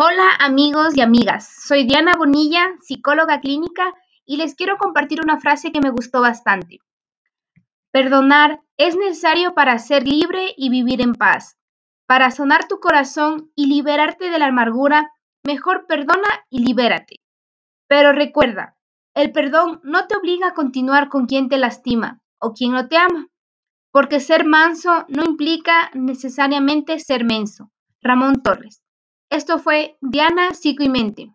Hola amigos y amigas, soy Diana Bonilla, psicóloga clínica, y les quiero compartir una frase que me gustó bastante. Perdonar es necesario para ser libre y vivir en paz. Para sonar tu corazón y liberarte de la amargura, mejor perdona y libérate. Pero recuerda, el perdón no te obliga a continuar con quien te lastima o quien no te ama, porque ser manso no implica necesariamente ser menso. Ramón Torres. Esto fue Diana Psico y Mente.